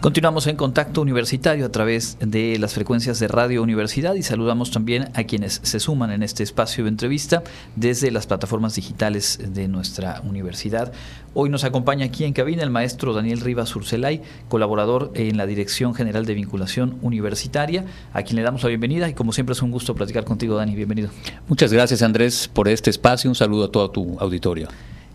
Continuamos en contacto universitario a través de las frecuencias de Radio Universidad y saludamos también a quienes se suman en este espacio de entrevista desde las plataformas digitales de nuestra universidad. Hoy nos acompaña aquí en cabina el maestro Daniel Rivas Urcelay, colaborador en la Dirección General de Vinculación Universitaria, a quien le damos la bienvenida y como siempre es un gusto platicar contigo, Dani. Bienvenido. Muchas gracias, Andrés, por este espacio. Un saludo a todo tu auditorio.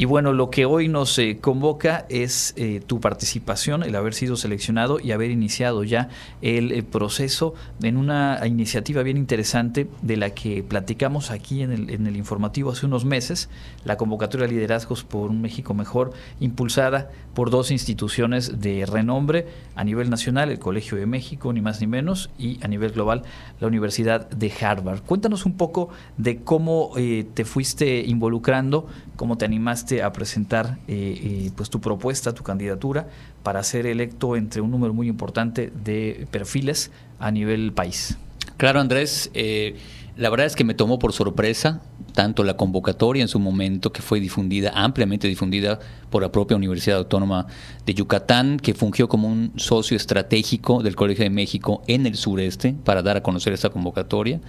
Y bueno, lo que hoy nos eh, convoca es eh, tu participación, el haber sido seleccionado y haber iniciado ya el eh, proceso en una iniciativa bien interesante de la que platicamos aquí en el, en el informativo hace unos meses, la convocatoria de liderazgos por un México mejor, impulsada por dos instituciones de renombre a nivel nacional, el Colegio de México, ni más ni menos, y a nivel global, la Universidad de Harvard. Cuéntanos un poco de cómo te fuiste involucrando, cómo te animaste a presentar eh, eh, pues tu propuesta, tu candidatura para ser electo entre un número muy importante de perfiles a nivel país. Claro, Andrés. Eh, la verdad es que me tomó por sorpresa tanto la convocatoria en su momento, que fue difundida, ampliamente difundida por la propia Universidad Autónoma de Yucatán, que fungió como un socio estratégico del Colegio de México en el sureste para dar a conocer esta convocatoria.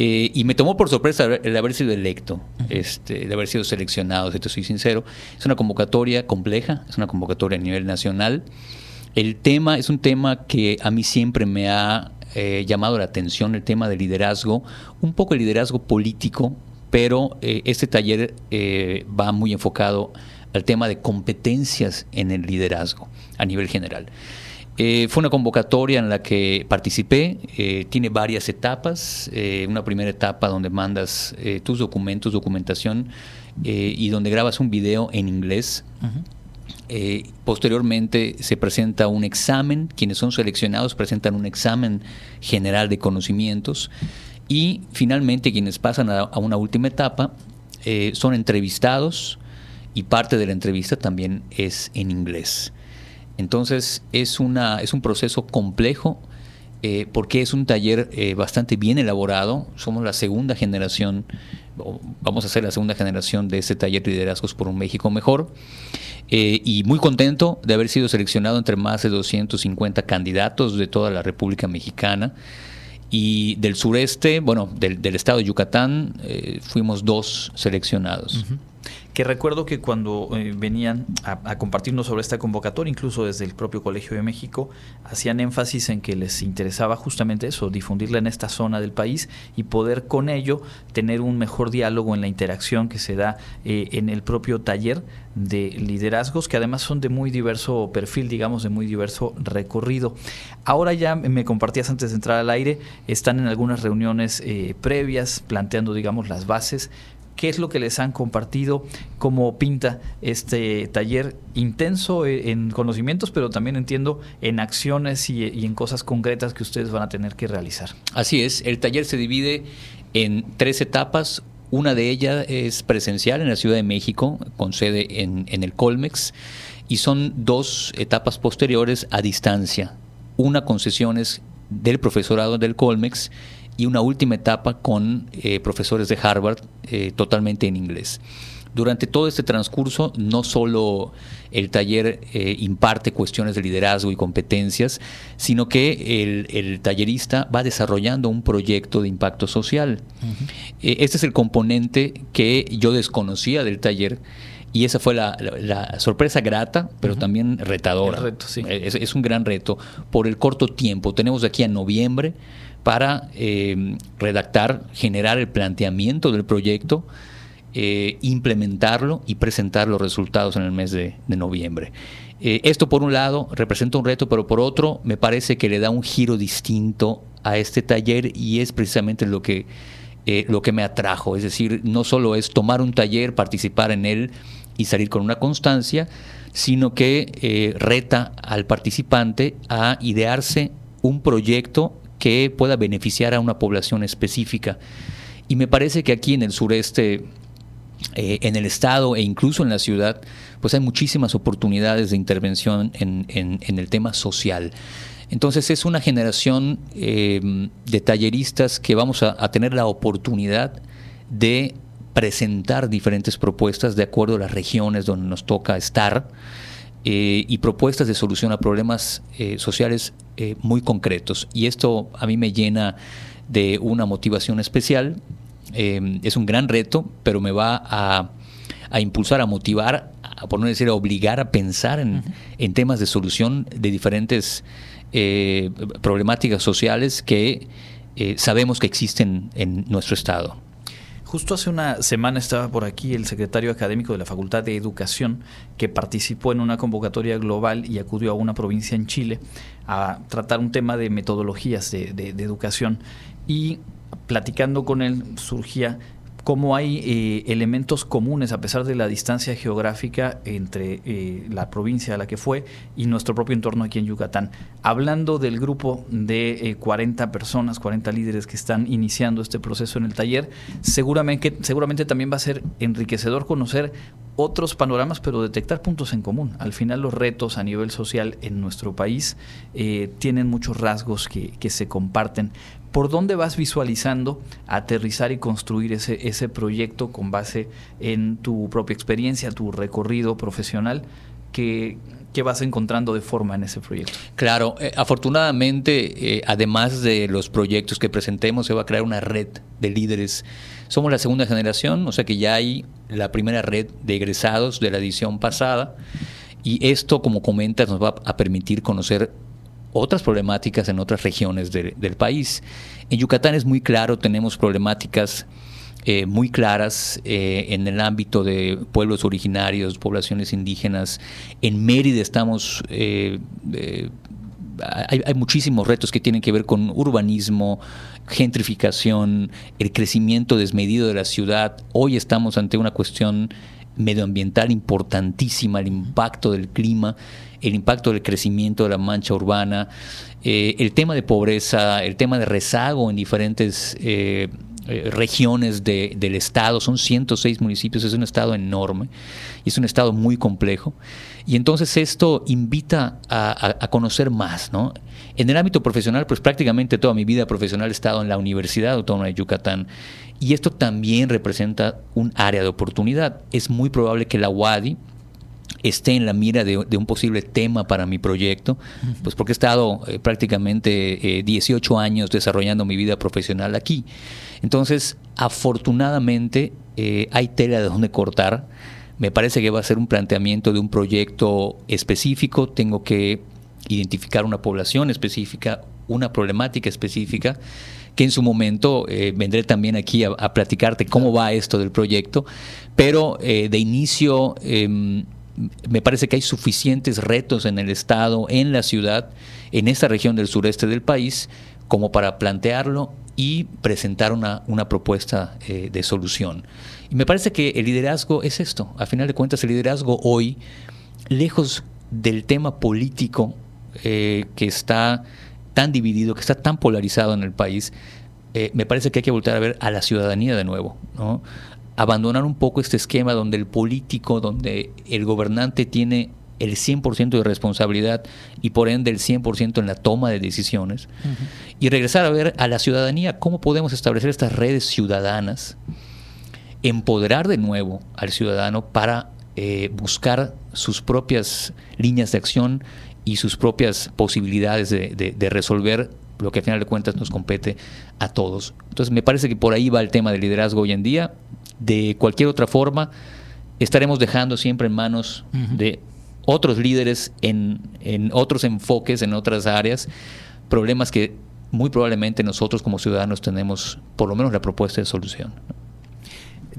Eh, y me tomó por sorpresa el haber sido electo, este, el haber sido seleccionado, si te soy sincero. Es una convocatoria compleja, es una convocatoria a nivel nacional. El tema es un tema que a mí siempre me ha eh, llamado la atención, el tema del liderazgo, un poco el liderazgo político, pero eh, este taller va muy enfocado al tema de competencias en el liderazgo a nivel general. Eh, fue una convocatoria en la que participé, eh, tiene varias etapas, eh, una primera etapa donde mandas tus documentos, documentación y donde grabas un video en inglés. posteriormente se presenta un examen, quienes son seleccionados presentan un examen general de conocimientos y finalmente quienes pasan a una última etapa son entrevistados y parte de la entrevista también es en inglés. Entonces es, una, es un proceso complejo eh, porque es un taller eh, bastante bien elaborado. Somos la segunda generación, vamos a ser la segunda generación de este taller de liderazgos por un México mejor. Eh, y muy contento de haber sido seleccionado entre más de 250 candidatos de toda la República Mexicana. Y del sureste, bueno, del, estado de Yucatán, fuimos dos seleccionados que recuerdo que cuando eh, venían a, compartirnos sobre esta convocatoria, incluso desde el propio Colegio de México, hacían énfasis en que les interesaba justamente eso, difundirla en esta zona del país y poder con ello tener un mejor diálogo en la interacción que se da eh, en el propio taller de liderazgos, que además son de muy diverso perfil, digamos, de muy diverso recorrido. Ahora ya me compartías antes de entrar al aire, están en algunas reuniones eh, previas, planteando, digamos, las bases qué es lo que les han compartido, cómo pinta este taller intenso e, en conocimientos, pero también entiendo en acciones y, en cosas concretas que ustedes van a tener que realizar. Así es, el taller se divide en tres etapas. Una de ellas es presencial en la Ciudad de México, con sede en, en el Colmex, y son dos etapas posteriores a distancia. Una con sesiones del profesorado del Colmex y una última etapa con eh, profesores de Harvard eh, totalmente en inglés. Durante todo este transcurso, no solo el taller eh, imparte cuestiones de liderazgo y competencias, sino que el, tallerista va desarrollando un proyecto de impacto social. este es el componente que yo desconocía del taller y esa fue la, sorpresa grata, pero también retadora. es, un gran reto por el corto tiempo. Tenemos de aquí a noviembre para eh, redactar, generar el planteamiento del proyecto, eh, implementarlo y presentar los resultados en el mes de, noviembre. Eh, esto por un lado representa un reto, pero por otro me parece que le da un giro distinto a este taller y es precisamente lo que, lo que me atrajo. Es decir, no solo es tomar un taller, participar en él y salir con una constancia, sino que reta al participante a idearse un proyecto que pueda beneficiar a una población específica. Y me parece que aquí en el sureste, eh, en el estado e incluso en la ciudad, pues hay muchísimas oportunidades de intervención en, el tema social. Entonces es una generación eh, de talleristas que vamos a, tener la oportunidad de presentar diferentes propuestas de acuerdo a las regiones donde nos toca estar eh, y propuestas de solución a problemas sociales muy concretos. Y esto a mí me llena de una motivación especial. es un gran reto, pero me va a, impulsar, a motivar, a por no decir a obligar a pensar en, en temas de solución de diferentes problemáticas sociales que sabemos que existen en nuestro Estado. Justo hace una semana estaba por aquí el secretario académico de la Facultad de Educación que participó en una convocatoria global y acudió a una provincia en Chile a tratar un tema de metodologías de, de educación. Y platicando con él surgía cómo hay eh, elementos comunes a pesar de la distancia geográfica entre eh, la provincia a la que fue y nuestro propio entorno aquí en Yucatán. Hablando del grupo de 40 eh, personas, 40 líderes que están iniciando este proceso en el taller, seguramente, seguramente también va a ser enriquecedor conocer otros panoramas, pero detectar puntos en común. Al final los retos a nivel social en nuestro país tienen muchos rasgos que, que se comparten. ¿Por dónde vas visualizando aterrizar y construir ese, ese proyecto con base en tu propia experiencia, tu recorrido profesional? que, vas encontrando de forma en ese proyecto? Claro, eh, afortunadamente, eh, además de los proyectos que presentemos, se va a crear una red de líderes. Somos la segunda generación, o sea que ya hay la primera red de egresados de la edición pasada. Y esto, como comentas, nos va a permitir conocer otras problemáticas en otras regiones del país. En Yucatán es muy claro, tenemos problemáticas eh, muy claras eh, en el ámbito de pueblos originarios, poblaciones indígenas. En Mérida estamos... Eh, hay, hay, muchísimos retos que tienen que ver con urbanismo, gentrificación, el crecimiento desmedido de la ciudad. Hoy estamos ante una cuestión medioambiental importantísima, el impacto del clima el impacto del crecimiento de la mancha urbana, eh, el tema de pobreza, el tema de rezago en diferentes eh, eh, regiones del estado, son 106 municipios, es un estado enorme y es un estado muy complejo. Y entonces esto invita a, conocer más, ¿no? En el ámbito profesional, pues prácticamente toda mi vida profesional he estado en la Universidad Autónoma de Yucatán y esto también representa un área de oportunidad. Es muy probable que la UADI, esté en la mira de, un posible tema para mi proyecto, pues porque he estado eh, prácticamente 18 eh, años desarrollando mi vida profesional aquí. Entonces, afortunadamente, eh, hay tela de donde cortar. Me parece que va a ser un planteamiento de un proyecto específico. Tengo que identificar una población específica, una problemática específica que en su momento vendré también aquí a, platicarte cómo va esto del proyecto, pero de inicio em, me parece que hay suficientes retos en el Estado, en la ciudad, en esta región del sureste del país, como para plantearlo y presentar una, una propuesta eh, de solución. Y me parece que el liderazgo es esto. A final de cuentas, el liderazgo hoy, lejos del tema político eh, que está tan dividido, que está tan polarizado en el país, eh, me parece que hay que volver a ver a la ciudadanía de nuevo, ¿no? Abandonar un poco este esquema donde el político, donde el gobernante tiene el 100% de responsabilidad y por ende el 100% en la toma de decisiones y regresar a ver a la ciudadanía cómo podemos establecer estas redes ciudadanas, empoderar de nuevo al ciudadano para eh, buscar sus propias líneas de acción y sus propias posibilidades de, de resolver lo que a final de cuentas nos compete a todos. Entonces me parece que por ahí va el tema del liderazgo hoy en día de cualquier otra forma, estaremos dejando siempre en manos de otros líderes en, otros enfoques, en otras áreas, problemas que muy probablemente nosotros como ciudadanos tenemos por lo menos la propuesta de solución.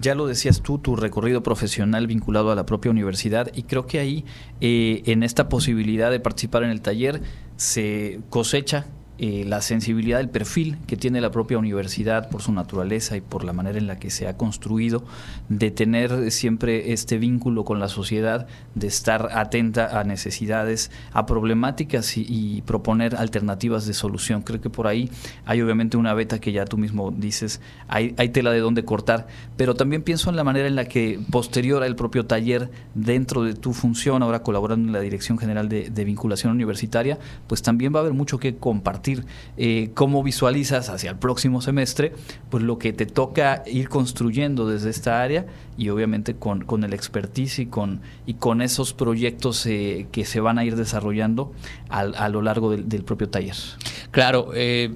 Ya lo decías tú, tu recorrido profesional vinculado a la propia universidad y creo que ahí eh, en esta posibilidad de participar en el taller se cosecha eh, la sensibilidad del perfil que tiene la propia universidad por su naturaleza y por la manera en la que se ha construido, de tener siempre este vínculo con la sociedad, de estar atenta a necesidades, a problemáticas y, proponer alternativas de solución. Creo que por ahí hay obviamente una beta que ya tú mismo dices, hay, tela de dónde cortar, pero también pienso en la manera en la que posterior al propio taller, dentro de tu función, ahora colaborando en la Dirección General de Vinculación Universitaria, pues también va a haber mucho que compartir compartir eh, cómo visualizas hacia el próximo semestre, pues lo que te toca ir construyendo desde esta área y obviamente con, con el expertise y con, y con esos proyectos eh, que se van a ir desarrollando a lo largo del, del propio taller. Claro, eh,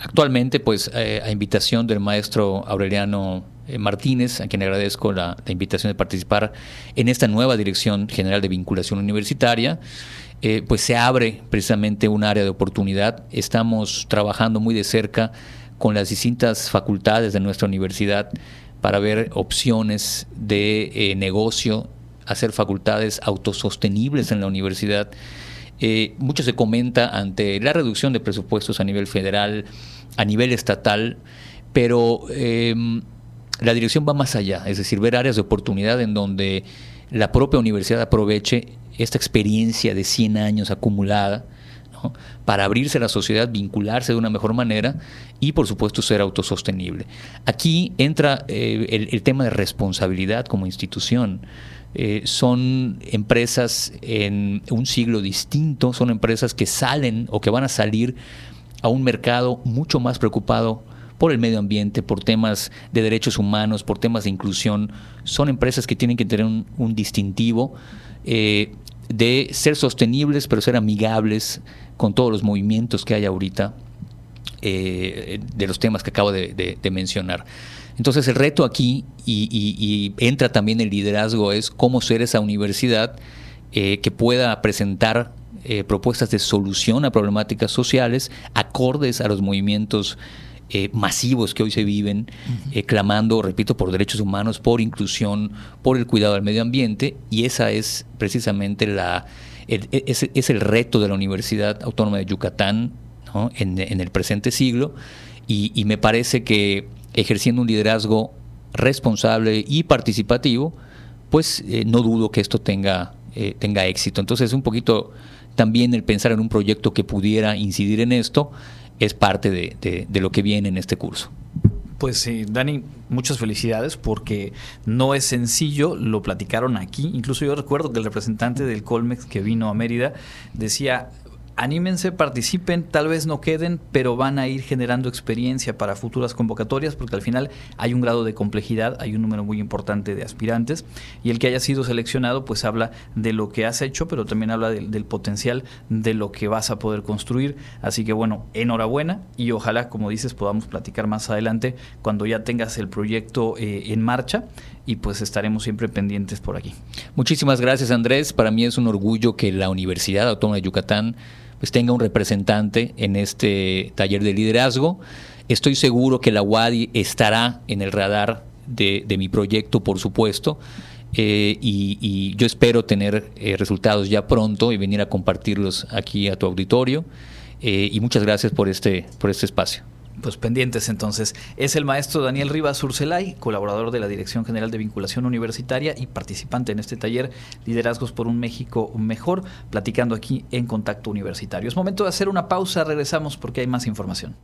actualmente pues a invitación del maestro Aureliano Martínez, a quien agradezco la, la, invitación de participar en esta nueva Dirección General de Vinculación Universitaria. Eh, pues se abre precisamente un área de oportunidad. Estamos trabajando muy de cerca con las distintas facultades de nuestra universidad para ver opciones de eh, negocio, hacer facultades autosostenibles en la universidad. Eh, mucho se comenta ante la reducción de presupuestos a nivel federal, a nivel estatal, pero em, la dirección va más allá, es decir, ver áreas de oportunidad en donde la propia universidad aproveche esta experiencia de 100 años acumulada, para abrirse a la sociedad, vincularse de una mejor manera y por supuesto ser autosostenible. Aquí entra eh, el, tema de responsabilidad como institución. Eh, son empresas en un siglo distinto, son empresas que salen o que van a salir a un mercado mucho más preocupado por el medio ambiente, por temas de derechos humanos, por temas de inclusión. Son empresas que tienen que tener un, distintivo. Eh, de ser sostenibles, pero ser amigables con todos los movimientos que hay ahorita eh, de los temas que acabo de, mencionar. Entonces el reto aquí, y, entra también el liderazgo, es cómo ser esa universidad eh, que pueda presentar propuestas de solución a problemáticas sociales acordes a los movimientos eh, masivos que hoy se viven, eh, clamando, repito, por derechos humanos, por inclusión, por el cuidado del medio ambiente, y esa es precisamente la, el, e, es, el reto de la Universidad Autónoma de Yucatán en, el presente siglo, y, me parece que ejerciendo un liderazgo responsable y participativo, pues eh, no dudo que esto tenga, tenga éxito. Entonces, un poquito también el pensar en un proyecto que pudiera incidir en esto es parte de, lo que viene en este curso. Pues sí, Dani, muchas felicidades porque no es sencillo, lo platicaron aquí. Incluso yo recuerdo que el representante del Colmex que vino a Mérida decía, anímense, participen, tal vez no queden, pero van a ir generando experiencia para futuras convocatorias, porque al final hay un grado de complejidad, hay un número muy importante de aspirantes, y el que haya sido seleccionado, pues habla de lo que has hecho, pero también habla del, potencial de lo que vas a poder construir. Así que bueno, enhorabuena y ojalá, como dices, podamos platicar más adelante cuando ya tengas el proyecto eh, en marcha y pues estaremos siempre pendientes por aquí. Muchísimas gracias Andrés, para mí es un orgullo que la Universidad Autónoma de Yucatán pues tenga un representante en este taller de liderazgo. Estoy seguro que la UADI estará en el radar de, mi proyecto, por supuesto. Eh, y, yo espero tener eh, resultados ya pronto y venir a compartirlos aquí a tu auditorio. Eh, y muchas gracias por este, por este espacio pues pendientes entonces. Es el maestro Daniel Rivas Urcelay, colaborador de la Dirección General de Vinculación Universitaria y participante en este taller Liderazgos por un México Mejor, platicando aquí en Contacto Universitario. Es momento de hacer una pausa, regresamos porque hay más información.